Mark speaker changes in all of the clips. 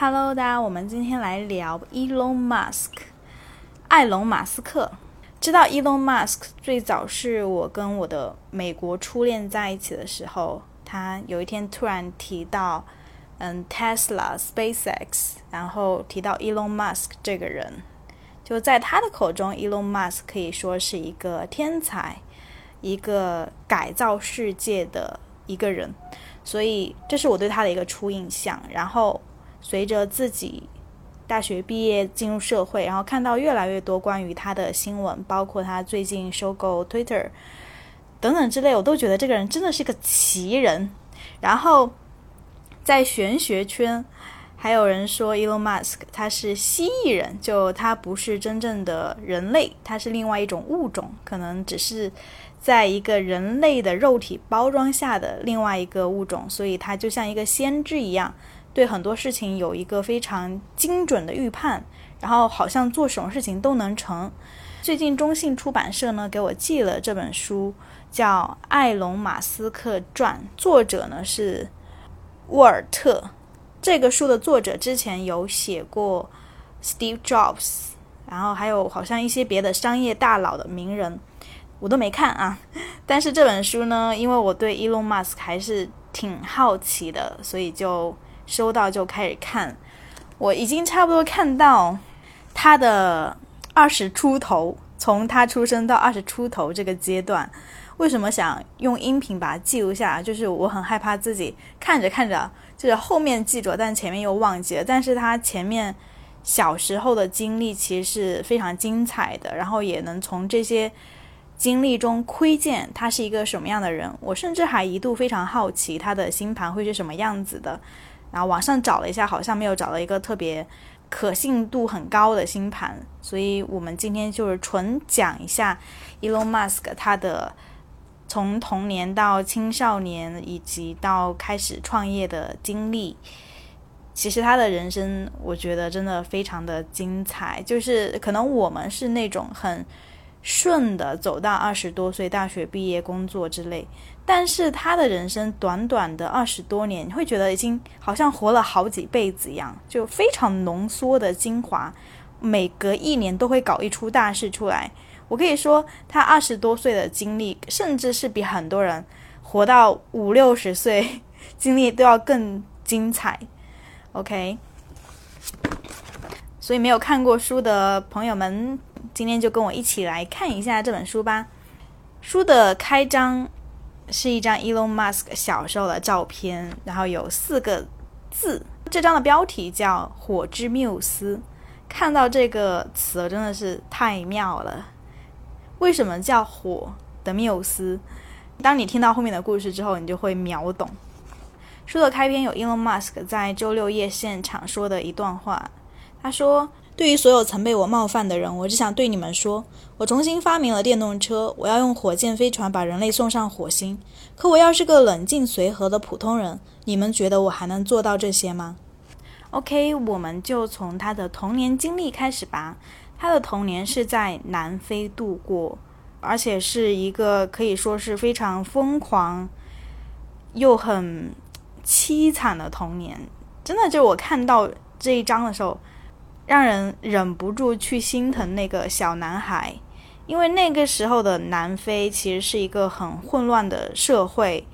Speaker 1: Hello，大家，我们今天来聊 Elon Musk，艾隆·马斯克。知道 Elon Musk 最早是我跟我的美国初恋在一起的时候，他有一天突然提到，嗯，Tesla、SpaceX，然后提到 Elon Musk 这个人，就在他的口中，Elon Musk 可以说是一个天才，一个改造世界的一个人，所以这是我对他的一个初印象。然后随着自己。大学毕业进入社会，然后看到越来越多关于他的新闻，包括他最近收购 Twitter 等等之类，我都觉得这个人真的是个奇人。然后在玄学圈，还有人说 Elon Musk 他是蜥蜴人，就他不是真正的人类，他是另外一种物种，可能只是在一个人类的肉体包装下的另外一个物种，所以他就像一个先知一样。对很多事情有一个非常精准的预判，然后好像做什么事情都能成。最近中信出版社呢给我寄了这本书，叫《艾隆·马斯克传》，作者呢是沃尔特。这个书的作者之前有写过 Steve Jobs，然后还有好像一些别的商业大佬的名人，我都没看啊。但是这本书呢，因为我对 Elon Musk 还是挺好奇的，所以就。收到就开始看，我已经差不多看到他的二十出头，从他出生到二十出头这个阶段。为什么想用音频把它记录下来？就是我很害怕自己看着看着，就是后面记住，但前面又忘记了。但是他前面小时候的经历其实是非常精彩的，然后也能从这些经历中窥见他是一个什么样的人。我甚至还一度非常好奇他的星盘会是什么样子的。然后网上找了一下，好像没有找到一个特别可信度很高的星盘，所以我们今天就是纯讲一下 Elon Musk 他的从童年到青少年以及到开始创业的经历。其实他的人生，我觉得真的非常的精彩，就是可能我们是那种很。顺的走到二十多岁，大学毕业工作之类，但是他的人生短短的二十多年，你会觉得已经好像活了好几辈子一样，就非常浓缩的精华，每隔一年都会搞一出大事出来。我可以说，他二十多岁的经历，甚至是比很多人活到五六十岁 经历都要更精彩。OK，所以没有看过书的朋友们。今天就跟我一起来看一下这本书吧。书的开章是一张 Elon Musk 小时候的照片，然后有四个字。这张的标题叫“火之缪斯”。看到这个词真的是太妙了。为什么叫火的缪斯？当你听到后面的故事之后，你就会秒懂。书的开篇有 Elon Musk 在周六夜现场说的一段话，他说。对于所有曾被我冒犯的人，我只想对你们说：我重新发明了电动车，我要用火箭飞船把人类送上火星。可我要是个冷静随和的普通人，你们觉得我还能做到这些吗？OK，我们就从他的童年经历开始吧。他的童年是在南非度过，而且是一个可以说是非常疯狂又很凄惨的童年。真的，就我看到这一章的时候。让人忍不住去心疼那个小男孩，因为那个时候的南非其实是一个很混乱的社会，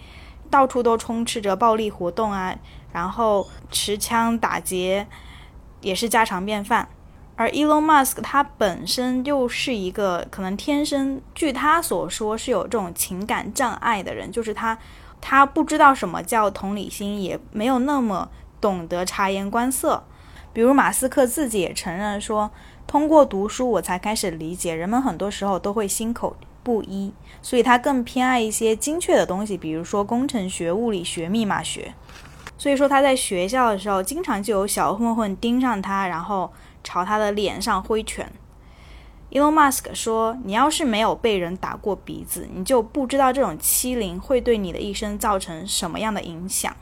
Speaker 1: 到处都充斥着暴力活动啊，然后持枪打劫也是家常便饭。而 Elon Musk 他本身又是一个可能天生，据他所说是有这种情感障碍的人，就是他他不知道什么叫同理心，也没有那么懂得察言观色。比如马斯克自己也承认说，通过读书我才开始理解人们很多时候都会心口不一，所以他更偏爱一些精确的东西，比如说工程学、物理学、密码学。所以说他在学校的时候，经常就有小混混盯上他，然后朝他的脸上挥拳。Elon Musk 说：“你要是没有被人打过鼻子，你就不知道这种欺凌会对你的一生造成什么样的影响。”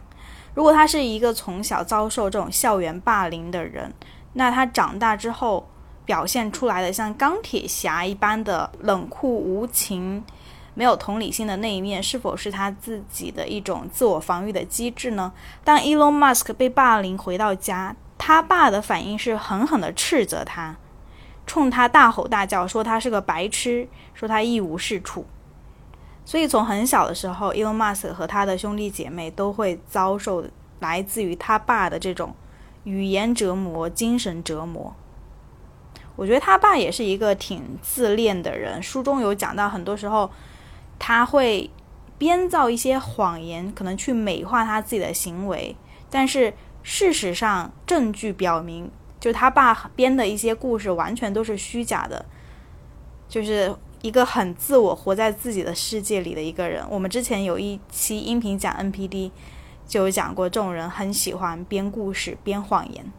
Speaker 1: 如果他是一个从小遭受这种校园霸凌的人，那他长大之后表现出来的像钢铁侠一般的冷酷无情、没有同理心的那一面，是否是他自己的一种自我防御的机制呢？当 Elon Musk 被霸凌回到家，他爸的反应是狠狠地斥责他，冲他大吼大叫，说他是个白痴，说他一无是处。所以从很小的时候，Elon Musk 和他的兄弟姐妹都会遭受来自于他爸的这种语言折磨、精神折磨。我觉得他爸也是一个挺自恋的人。书中有讲到，很多时候他会编造一些谎言，可能去美化他自己的行为，但是。事实上，证据表明，就他爸编的一些故事完全都是虚假的，就是一个很自我、活在自己的世界里的一个人。我们之前有一期音频讲 NPD，就有讲过，这种人很喜欢编故事、编谎言。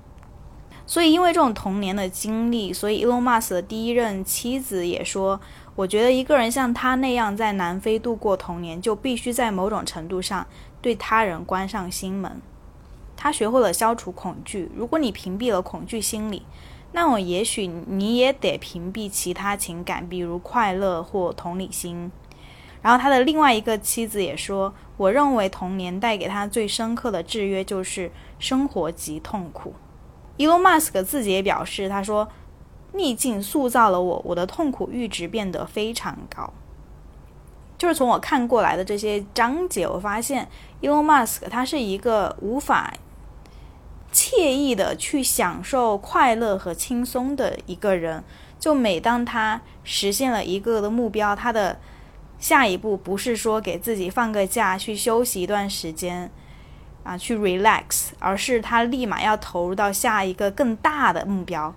Speaker 1: 所以，因为这种童年的经历，所以 Elon Musk 的第一任妻子也说：“我觉得一个人像他那样在南非度过童年，就必须在某种程度上对他人关上心门。”他学会了消除恐惧。如果你屏蔽了恐惧心理，那我也许你也得屏蔽其他情感，比如快乐或同理心。然后他的另外一个妻子也说：“我认为童年带给他最深刻的制约就是生活及痛苦。” Elon Musk 自己也表示：“他说，逆境塑造了我，我的痛苦阈值变得非常高。”就是从我看过来的这些章节，我发现 Elon Musk 他是一个无法。惬意的去享受快乐和轻松的一个人，就每当他实现了一个的目标，他的下一步不是说给自己放个假去休息一段时间啊，去 relax，而是他立马要投入到下一个更大的目标。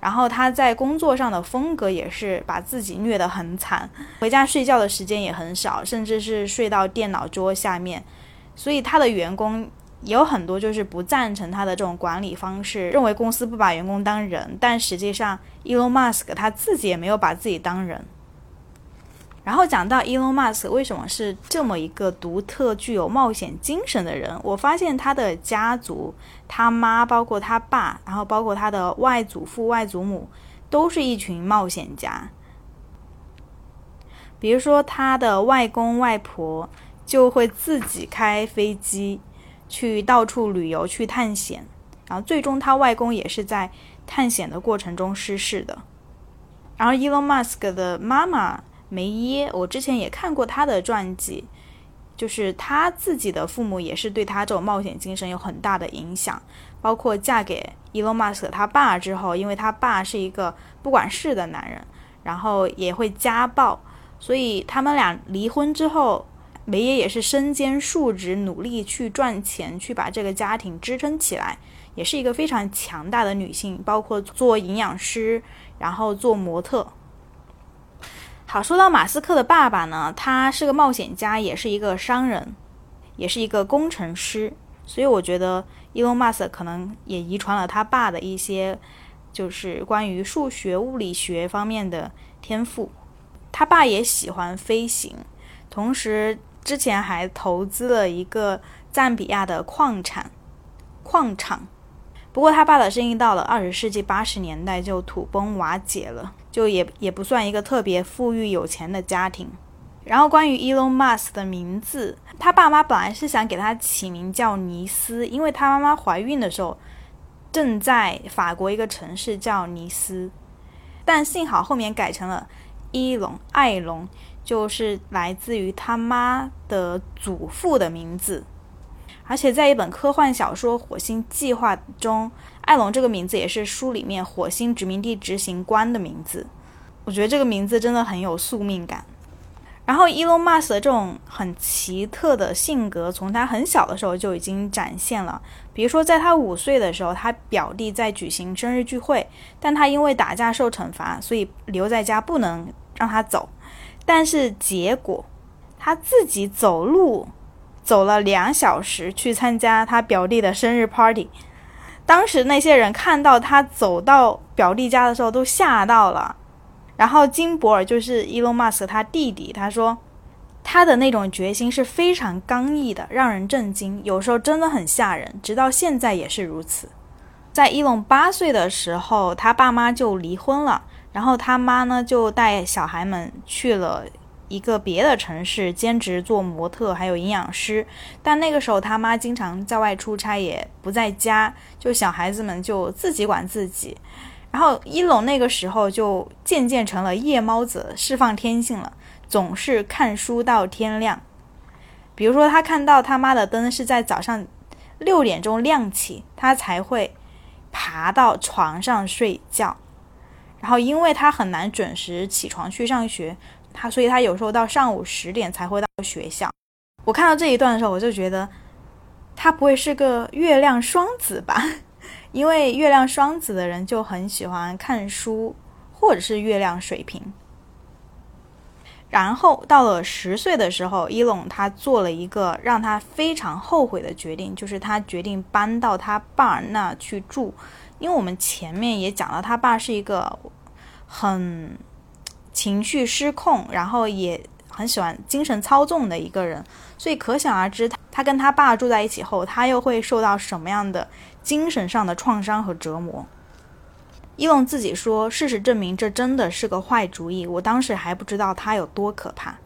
Speaker 1: 然后他在工作上的风格也是把自己虐得很惨，回家睡觉的时间也很少，甚至是睡到电脑桌下面。所以他的员工。也有很多就是不赞成他的这种管理方式，认为公司不把员工当人。但实际上，Elon Musk 他自己也没有把自己当人。然后讲到 Elon Musk 为什么是这么一个独特、具有冒险精神的人，我发现他的家族，他妈，包括他爸，然后包括他的外祖父、外祖母，都是一群冒险家。比如说，他的外公外婆就会自己开飞机。去到处旅游，去探险，然后最终他外公也是在探险的过程中失事的。然后，Elon Musk 的妈妈梅耶，我之前也看过他的传记，就是他自己的父母也是对他这种冒险精神有很大的影响。包括嫁给 Elon Musk 他爸之后，因为他爸是一个不管事的男人，然后也会家暴，所以他们俩离婚之后。梅耶也是身兼数职，努力去赚钱，去把这个家庭支撑起来，也是一个非常强大的女性。包括做营养师，然后做模特。好，说到马斯克的爸爸呢，他是个冒险家，也是一个商人，也是一个工程师。所以我觉得伊隆马斯可能也遗传了他爸的一些，就是关于数学、物理学方面的天赋。他爸也喜欢飞行，同时。之前还投资了一个赞比亚的矿产矿场，不过他爸的生意到了二十世纪八十年代就土崩瓦解了，就也也不算一个特别富裕有钱的家庭。然后关于 Elon Musk 的名字，他爸妈本来是想给他起名叫尼斯，因为他妈妈怀孕的时候正在法国一个城市叫尼斯，但幸好后面改成了伊隆艾隆。就是来自于他妈的祖父的名字，而且在一本科幻小说《火星计划》中，艾隆这个名字也是书里面火星殖民地执行官的名字。我觉得这个名字真的很有宿命感。然后伊隆马斯的这种很奇特的性格，从他很小的时候就已经展现了。比如说，在他五岁的时候，他表弟在举行生日聚会，但他因为打架受惩罚，所以留在家不能让他走。但是结果，他自己走路走了两小时去参加他表弟的生日 party。当时那些人看到他走到表弟家的时候都吓到了。然后金博尔就是伊隆马斯他弟弟，他说他的那种决心是非常刚毅的，让人震惊，有时候真的很吓人。直到现在也是如此。在伊隆八岁的时候，他爸妈就离婚了。然后他妈呢，就带小孩们去了一个别的城市兼职做模特，还有营养师。但那个时候他妈经常在外出差，也不在家，就小孩子们就自己管自己。然后一龙那个时候就渐渐成了夜猫子，释放天性了，总是看书到天亮。比如说他看到他妈的灯是在早上六点钟亮起，他才会爬到床上睡觉。然后因为他很难准时起床去上学，他所以他有时候到上午十点才会到学校。我看到这一段的时候，我就觉得他不会是个月亮双子吧？因为月亮双子的人就很喜欢看书，或者是月亮水瓶。然后到了十岁的时候，伊隆他做了一个让他非常后悔的决定，就是他决定搬到他爸那去住。因为我们前面也讲了，他爸是一个很情绪失控，然后也很喜欢精神操纵的一个人，所以可想而知，他跟他爸住在一起后，他又会受到什么样的？精神上的创伤和折磨。伊隆自己说：“事实证明，这真的是个坏主意。我当时还不知道他有多可怕。”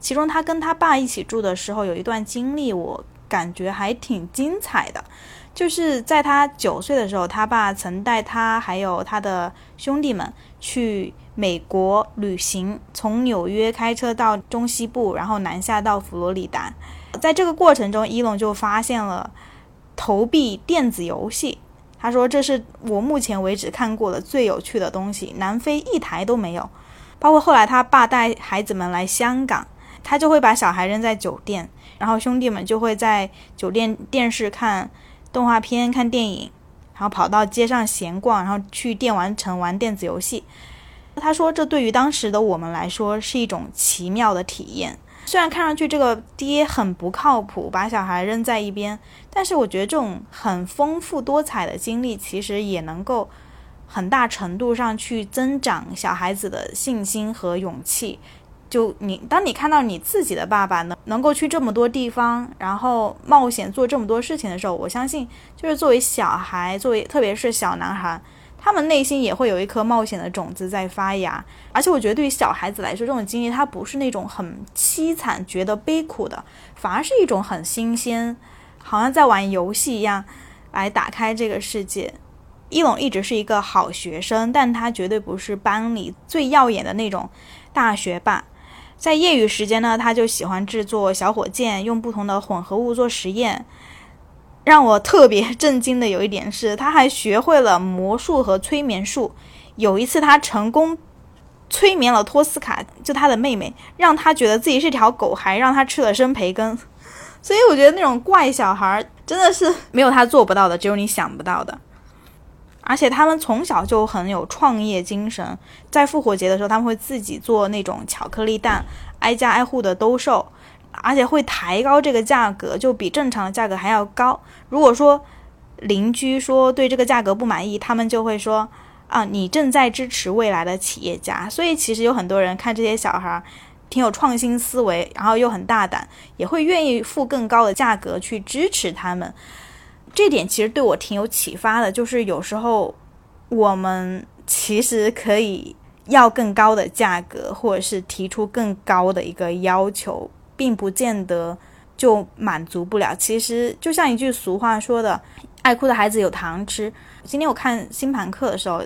Speaker 1: 其中，他跟他爸一起住的时候，有一段经历，我感觉还挺精彩的。就是在他九岁的时候，他爸曾带他还有他的兄弟们去美国旅行，从纽约开车到中西部，然后南下到佛罗里达。在这个过程中，伊隆就发现了。投币电子游戏，他说这是我目前为止看过的最有趣的东西。南非一台都没有，包括后来他爸带孩子们来香港，他就会把小孩扔在酒店，然后兄弟们就会在酒店电视看动画片、看电影，然后跑到街上闲逛，然后去电玩城玩电子游戏。他说这对于当时的我们来说是一种奇妙的体验。虽然看上去这个爹很不靠谱，把小孩扔在一边，但是我觉得这种很丰富多彩的经历，其实也能够很大程度上去增长小孩子的信心和勇气。就你，当你看到你自己的爸爸能能够去这么多地方，然后冒险做这么多事情的时候，我相信，就是作为小孩，作为特别是小男孩。他们内心也会有一颗冒险的种子在发芽，而且我觉得对于小孩子来说，这种经历它不是那种很凄惨、觉得悲苦的，反而是一种很新鲜，好像在玩游戏一样，来打开这个世界。一龙一直是一个好学生，但他绝对不是班里最耀眼的那种大学霸。在业余时间呢，他就喜欢制作小火箭，用不同的混合物做实验。让我特别震惊的有一点是，他还学会了魔术和催眠术。有一次，他成功催眠了托斯卡，就他的妹妹，让他觉得自己是条狗，还让他吃了生培根。所以，我觉得那种怪小孩真的是没有他做不到的，只有你想不到的。而且，他们从小就很有创业精神，在复活节的时候，他们会自己做那种巧克力蛋，挨家挨户的兜售。而且会抬高这个价格，就比正常的价格还要高。如果说邻居说对这个价格不满意，他们就会说啊，你正在支持未来的企业家。所以其实有很多人看这些小孩挺有创新思维，然后又很大胆，也会愿意付更高的价格去支持他们。这点其实对我挺有启发的，就是有时候我们其实可以要更高的价格，或者是提出更高的一个要求。并不见得就满足不了。其实就像一句俗话说的：“爱哭的孩子有糖吃。”今天我看星盘课的时候，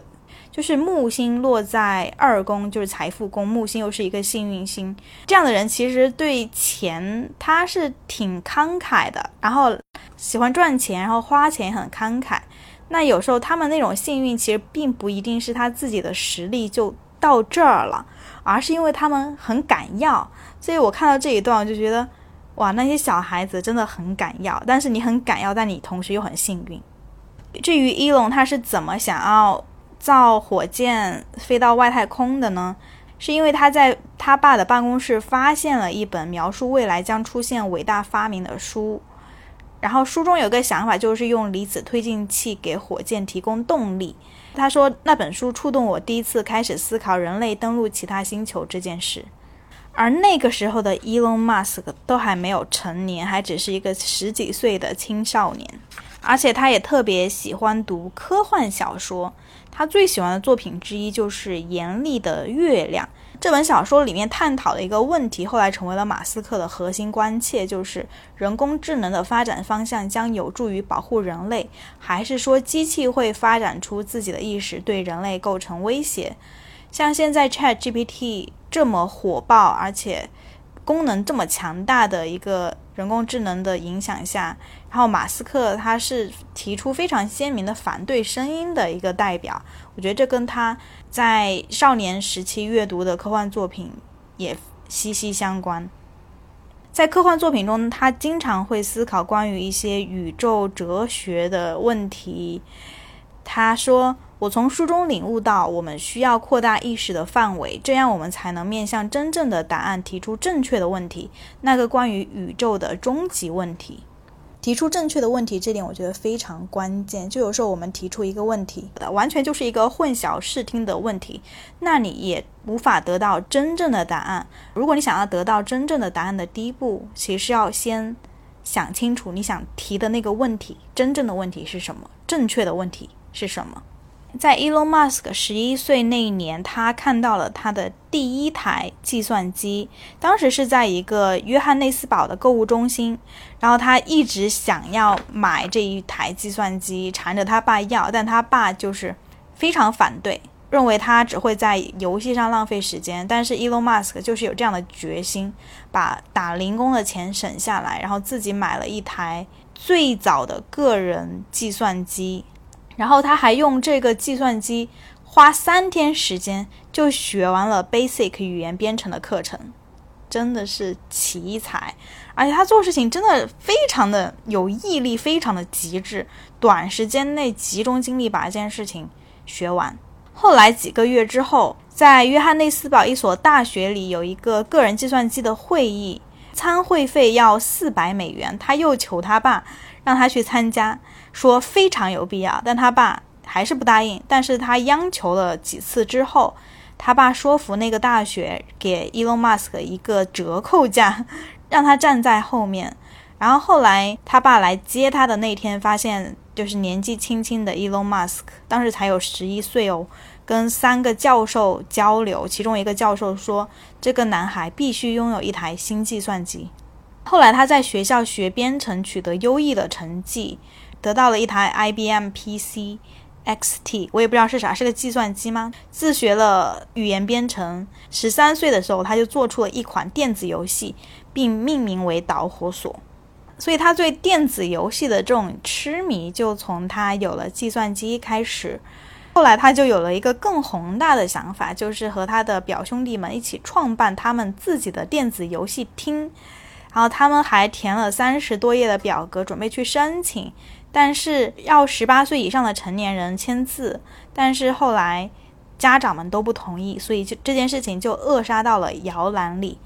Speaker 1: 就是木星落在二宫，就是财富宫，木星又是一个幸运星。这样的人其实对钱他是挺慷慨的，然后喜欢赚钱，然后花钱很慷慨。那有时候他们那种幸运，其实并不一定是他自己的实力就到这儿了，而是因为他们很敢要。所以我看到这一段，我就觉得，哇，那些小孩子真的很敢要，但是你很敢要，但你同时又很幸运。至于伊隆他是怎么想要造火箭飞到外太空的呢？是因为他在他爸的办公室发现了一本描述未来将出现伟大发明的书，然后书中有个想法，就是用离子推进器给火箭提供动力。他说那本书触动我第一次开始思考人类登陆其他星球这件事。而那个时候的 Elon Musk 都还没有成年，还只是一个十几岁的青少年，而且他也特别喜欢读科幻小说。他最喜欢的作品之一就是《严厉的月亮》这本小说里面探讨的一个问题，后来成为了马斯克的核心关切，就是人工智能的发展方向将有助于保护人类，还是说机器会发展出自己的意识，对人类构成威胁？像现在 Chat GPT 这么火爆，而且功能这么强大的一个人工智能的影响下，然后马斯克他是提出非常鲜明的反对声音的一个代表，我觉得这跟他在少年时期阅读的科幻作品也息息相关。在科幻作品中，他经常会思考关于一些宇宙哲学的问题。他说。我从书中领悟到，我们需要扩大意识的范围，这样我们才能面向真正的答案提出正确的问题，那个关于宇宙的终极问题。提出正确的问题，这点我觉得非常关键。就有时候我们提出一个问题，完全就是一个混淆视听的问题，那你也无法得到真正的答案。如果你想要得到真正的答案的第一步，其实要先想清楚你想提的那个问题，真正的问题是什么，正确的问题是什么。在 Elon Musk 十一岁那一年，他看到了他的第一台计算机。当时是在一个约翰内斯堡的购物中心，然后他一直想要买这一台计算机，缠着他爸要，但他爸就是非常反对，认为他只会在游戏上浪费时间。但是 Elon Musk 就是有这样的决心，把打零工的钱省下来，然后自己买了一台最早的个人计算机。然后他还用这个计算机花三天时间就学完了 Basic 语言编程的课程，真的是奇才。而且他做事情真的非常的有毅力，非常的极致，短时间内集中精力把一件事情学完。后来几个月之后，在约翰内斯堡一所大学里有一个个人计算机的会议，参会费要四百美元，他又求他爸让他去参加。说非常有必要，但他爸还是不答应。但是他央求了几次之后，他爸说服那个大学给 Elon Musk 一个折扣价，让他站在后面。然后后来他爸来接他的那天，发现就是年纪轻轻的 Elon Musk，当时才有十一岁哦，跟三个教授交流，其中一个教授说这个男孩必须拥有一台新计算机。后来他在学校学编程，取得优异的成绩。得到了一台 IBM PC XT，我也不知道是啥，是个计算机吗？自学了语言编程，十三岁的时候他就做出了一款电子游戏，并命名为导火索。所以他对电子游戏的这种痴迷就从他有了计算机开始。后来他就有了一个更宏大的想法，就是和他的表兄弟们一起创办他们自己的电子游戏厅。然后他们还填了三十多页的表格，准备去申请。但是要十八岁以上的成年人签字，但是后来家长们都不同意，所以就这件事情就扼杀到了摇篮里。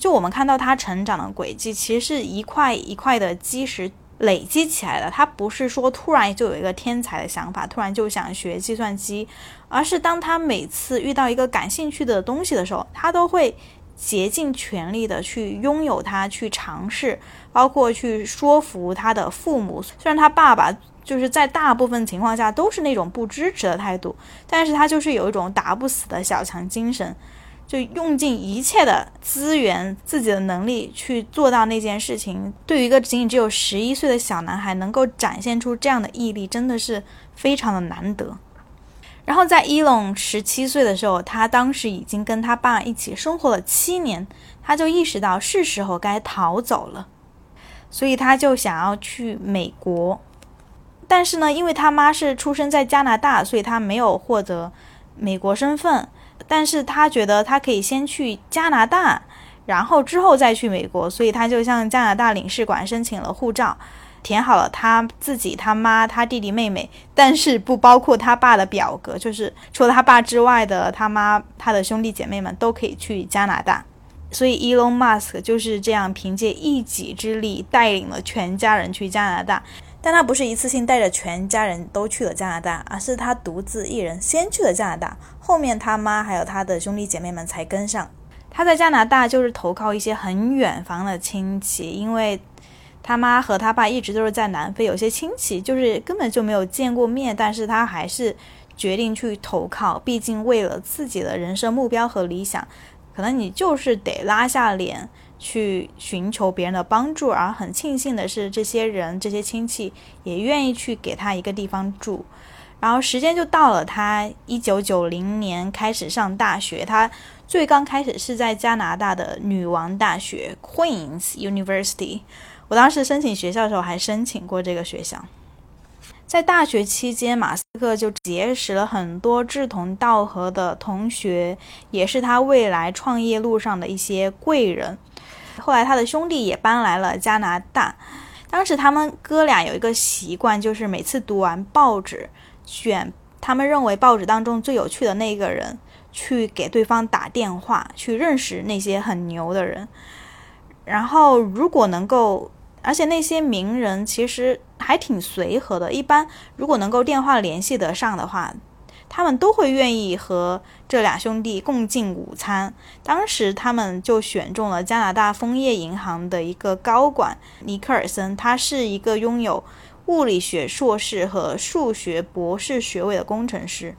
Speaker 1: 就我们看到他成长的轨迹，其实是一块一块的基石累积起来的。他不是说突然就有一个天才的想法，突然就想学计算机，而是当他每次遇到一个感兴趣的东西的时候，他都会。竭尽全力的去拥有它，去尝试，包括去说服他的父母。虽然他爸爸就是在大部分情况下都是那种不支持的态度，但是他就是有一种打不死的小强精神，就用尽一切的资源、自己的能力去做到那件事情。对于一个仅仅只有十一岁的小男孩，能够展现出这样的毅力，真的是非常的难得。然后在伊隆十七岁的时候，他当时已经跟他爸一起生活了七年，他就意识到是时候该逃走了，所以他就想要去美国。但是呢，因为他妈是出生在加拿大，所以他没有获得美国身份。但是他觉得他可以先去加拿大，然后之后再去美国，所以他就向加拿大领事馆申请了护照。填好了他自己、他妈、他弟弟、妹妹，但是不包括他爸的表格，就是除了他爸之外的他妈、他的兄弟姐妹们都可以去加拿大。所以，Elon Musk 就是这样凭借一己之力带领了全家人去加拿大。但他不是一次性带着全家人都去了加拿大，而是他独自一人先去了加拿大，后面他妈还有他的兄弟姐妹们才跟上。他在加拿大就是投靠一些很远房的亲戚，因为。他妈和他爸一直都是在南非，有些亲戚就是根本就没有见过面，但是他还是决定去投靠，毕竟为了自己的人生目标和理想，可能你就是得拉下脸去寻求别人的帮助。而很庆幸的是，这些人、这些亲戚也愿意去给他一个地方住。然后时间就到了，他一九九零年开始上大学。他最刚开始是在加拿大的女王大学 （Queen's University）。我当时申请学校的时候还申请过这个学校。在大学期间，马斯克就结识了很多志同道合的同学，也是他未来创业路上的一些贵人。后来，他的兄弟也搬来了加拿大。当时他们哥俩有一个习惯，就是每次读完报纸，选他们认为报纸当中最有趣的那个人，去给对方打电话，去认识那些很牛的人。然后，如果能够。而且那些名人其实还挺随和的，一般如果能够电话联系得上的话，他们都会愿意和这俩兄弟共进午餐。当时他们就选中了加拿大枫叶银行的一个高管尼克尔森，他是一个拥有物理学硕士和数学博士学位的工程师。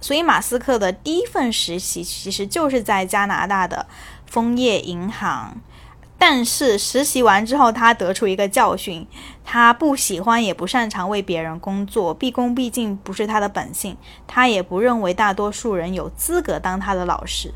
Speaker 1: 所以马斯克的第一份实习其实就是在加拿大的枫叶银行。但是实习完之后，他得出一个教训：他不喜欢也不擅长为别人工作，毕恭毕敬不是他的本性。他也不认为大多数人有资格当他的老师。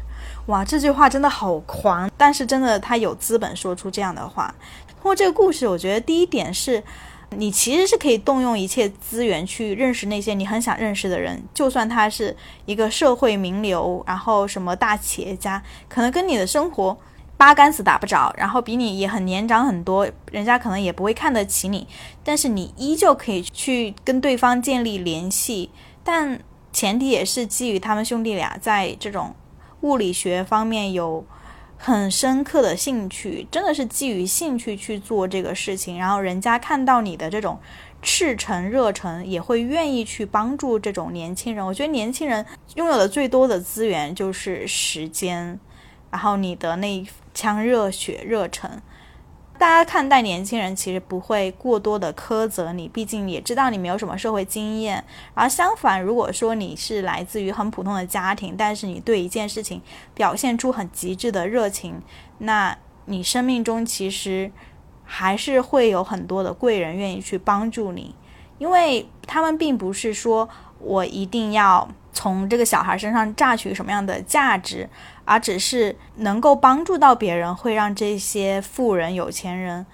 Speaker 1: 哇，这句话真的好狂！但是真的，他有资本说出这样的话。通过这个故事，我觉得第一点是，你其实是可以动用一切资源去认识那些你很想认识的人，就算他是一个社会名流，然后什么大企业家，可能跟你的生活。八竿子打不着，然后比你也很年长很多，人家可能也不会看得起你，但是你依旧可以去跟对方建立联系，但前提也是基于他们兄弟俩在这种物理学方面有很深刻的兴趣，真的是基于兴趣去做这个事情，然后人家看到你的这种赤诚热忱，也会愿意去帮助这种年轻人。我觉得年轻人拥有的最多的资源就是时间，然后你的那。一腔热血热忱，大家看待年轻人其实不会过多的苛责你，毕竟也知道你没有什么社会经验。而相反，如果说你是来自于很普通的家庭，但是你对一件事情表现出很极致的热情，那你生命中其实还是会有很多的贵人愿意去帮助你，因为他们并不是说我一定要。从这个小孩身上榨取什么样的价值，而只是能够帮助到别人，会让这些富人、有钱人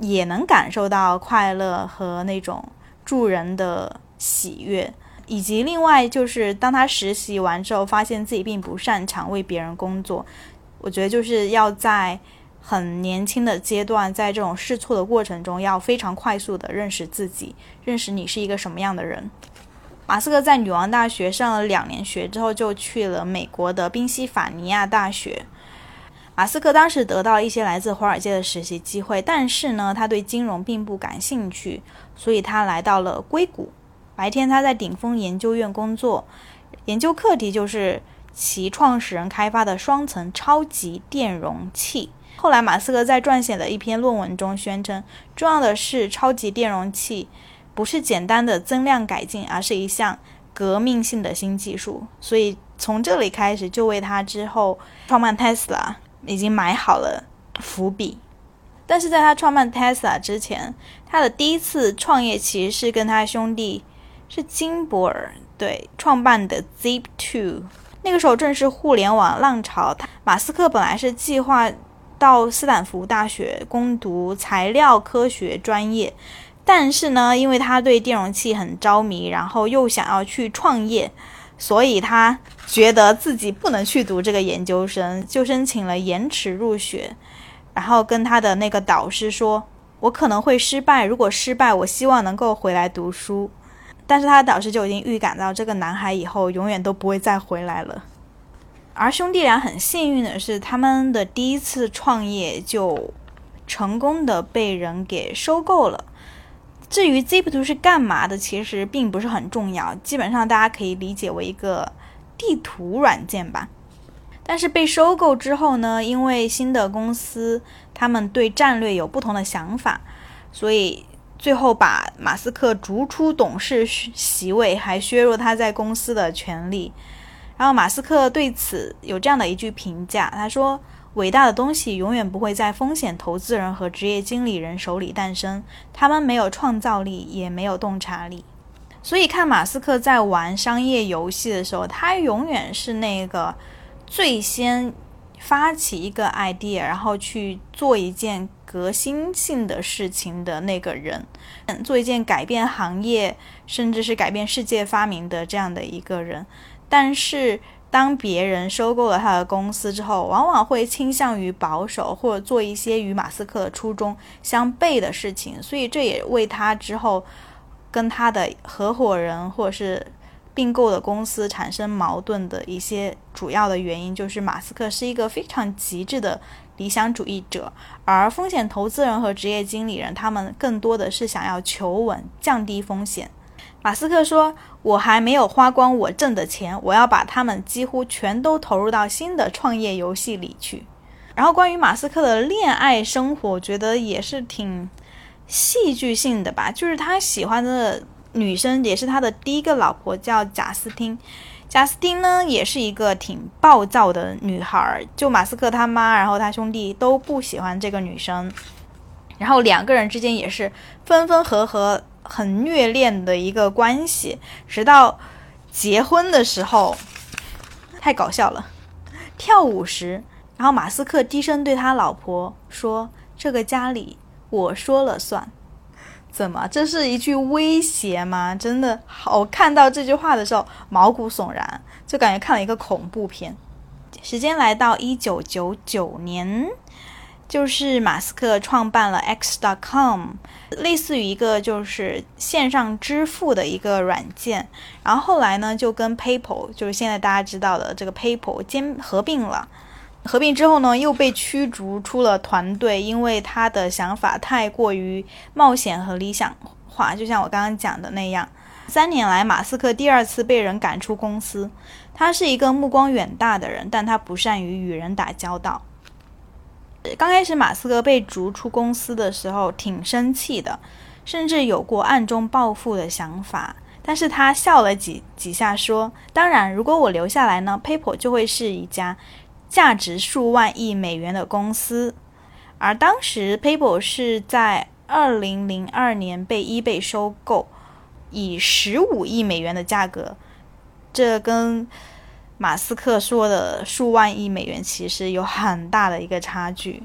Speaker 1: 也能感受到快乐和那种助人的喜悦。以及另外就是，当他实习完之后，发现自己并不擅长为别人工作，我觉得就是要在很年轻的阶段，在这种试错的过程中，要非常快速的认识自己，认识你是一个什么样的人。马斯克在女王大学上了两年学之后，就去了美国的宾夕法尼亚大学。马斯克当时得到一些来自华尔街的实习机会，但是呢，他对金融并不感兴趣，所以他来到了硅谷。白天他在顶峰研究院工作，研究课题就是其创始人开发的双层超级电容器。后来，马斯克在撰写的一篇论文中宣称，重要的是超级电容器。不是简单的增量改进，而是一项革命性的新技术。所以从这里开始，就为他之后创办 Tesla 已经埋好了伏笔。但是在他创办 Tesla 之前，他的第一次创业其实是跟他兄弟是金伯尔对创办的 Zip2。那个时候正是互联网浪潮，马斯克本来是计划到斯坦福大学攻读材料科学专业。但是呢，因为他对电容器很着迷，然后又想要去创业，所以他觉得自己不能去读这个研究生，就申请了延迟入学，然后跟他的那个导师说：“我可能会失败，如果失败，我希望能够回来读书。”但是他的导师就已经预感到这个男孩以后永远都不会再回来了。而兄弟俩很幸运的是，他们的第一次创业就成功的被人给收购了。至于 Zip2 是干嘛的，其实并不是很重要，基本上大家可以理解为一个地图软件吧。但是被收购之后呢，因为新的公司他们对战略有不同的想法，所以最后把马斯克逐出董事席位，还削弱他在公司的权利。然后马斯克对此有这样的一句评价，他说：“伟大的东西永远不会在风险投资人和职业经理人手里诞生，他们没有创造力，也没有洞察力。”所以看马斯克在玩商业游戏的时候，他永远是那个最先发起一个 idea，然后去做一件革新性的事情的那个人，做一件改变行业甚至是改变世界发明的这样的一个人。但是当别人收购了他的公司之后，往往会倾向于保守，或者做一些与马斯克的初衷相悖的事情。所以这也为他之后。跟他的合伙人或者是并购的公司产生矛盾的一些主要的原因，就是马斯克是一个非常极致的理想主义者，而风险投资人和职业经理人他们更多的是想要求稳、降低风险。马斯克说：“我还没有花光我挣的钱，我要把他们几乎全都投入到新的创业游戏里去。”然后关于马斯克的恋爱生活，我觉得也是挺。戏剧性的吧，就是他喜欢的女生也是他的第一个老婆，叫贾斯汀。贾斯汀呢，也是一个挺暴躁的女孩。就马斯克他妈，然后他兄弟都不喜欢这个女生，然后两个人之间也是分分合合，很虐恋的一个关系。直到结婚的时候，太搞笑了。跳舞时，然后马斯克低声对他老婆说：“这个家里。”我说了算，怎么？这是一句威胁吗？真的，我看到这句话的时候毛骨悚然，就感觉看了一个恐怖片。时间来到一九九九年，就是马斯克创办了 X.com，类似于一个就是线上支付的一个软件。然后后来呢，就跟 PayPal，就是现在大家知道的这个 PayPal 兼合并了。合并之后呢，又被驱逐出了团队，因为他的想法太过于冒险和理想化，就像我刚刚讲的那样。三年来，马斯克第二次被人赶出公司。他是一个目光远大的人，但他不善于与人打交道。刚开始，马斯克被逐出公司的时候挺生气的，甚至有过暗中报复的想法。但是他笑了几几下，说：“当然，如果我留下来呢，PayPal 就会是一家。”价值数万亿美元的公司，而当时 PayPal 是在二零零二年被 eBay 收购，以十五亿美元的价格，这跟马斯克说的数万亿美元其实有很大的一个差距。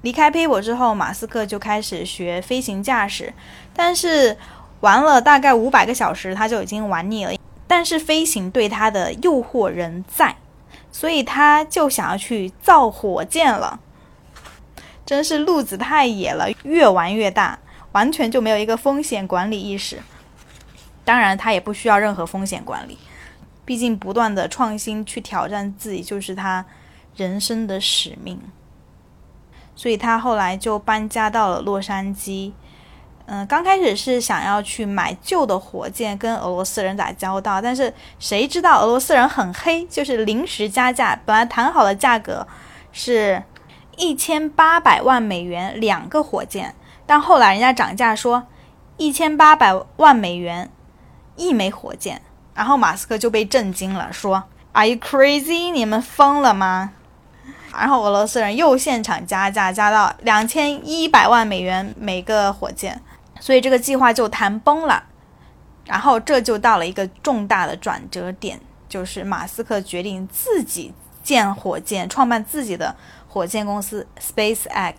Speaker 1: 离开 PayPal 之后，马斯克就开始学飞行驾驶，但是玩了大概五百个小时，他就已经玩腻了。但是飞行对他的诱惑仍在。所以他就想要去造火箭了，真是路子太野了，越玩越大，完全就没有一个风险管理意识。当然，他也不需要任何风险管理，毕竟不断的创新去挑战自己就是他人生的使命。所以他后来就搬家到了洛杉矶。嗯，刚开始是想要去买旧的火箭跟俄罗斯人打交道，但是谁知道俄罗斯人很黑，就是临时加价。本来谈好的价格是一千八百万美元两个火箭，但后来人家涨价说一千八百万美元一枚火箭，然后马斯克就被震惊了，说：“Are you crazy？你们疯了吗？”然后俄罗斯人又现场加价，加到两千一百万美元每个火箭。所以这个计划就谈崩了，然后这就到了一个重大的转折点，就是马斯克决定自己建火箭，创办自己的火箭公司 SpaceX。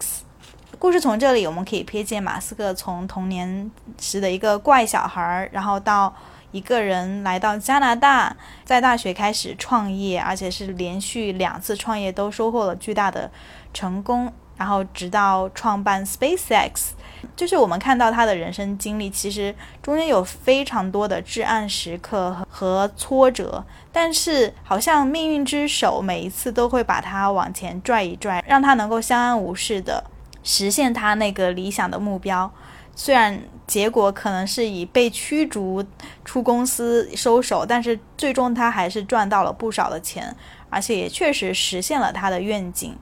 Speaker 1: 故事从这里我们可以瞥见马斯克从童年时的一个怪小孩，然后到一个人来到加拿大，在大学开始创业，而且是连续两次创业都收获了巨大的成功，然后直到创办 SpaceX。就是我们看到他的人生经历，其实中间有非常多的至暗时刻和挫折，但是好像命运之手每一次都会把他往前拽一拽，让他能够相安无事的实现他那个理想的目标。虽然结果可能是以被驱逐出公司收手，但是最终他还是赚到了不少的钱，而且也确实实现了他的愿景。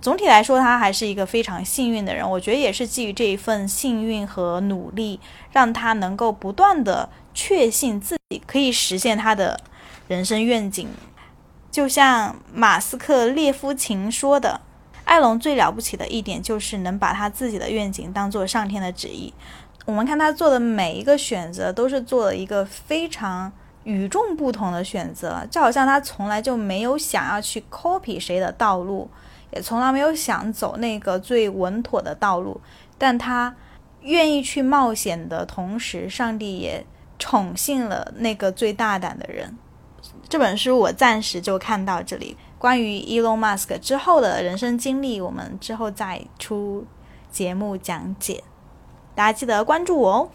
Speaker 1: 总体来说，他还是一个非常幸运的人。我觉得也是基于这一份幸运和努力，让他能够不断的确信自己可以实现他的人生愿景。就像马斯克列夫琴说的，艾隆最了不起的一点就是能把他自己的愿景当做上天的旨意。我们看他做的每一个选择，都是做了一个非常与众不同的选择，就好像他从来就没有想要去 copy 谁的道路，也从来没有想走那个最稳妥的道路，但他。愿意去冒险的同时，上帝也宠幸了那个最大胆的人。这本书我暂时就看到这里。关于 Elon Musk 之后的人生经历，我们之后再出节目讲解。大家记得关注我哦。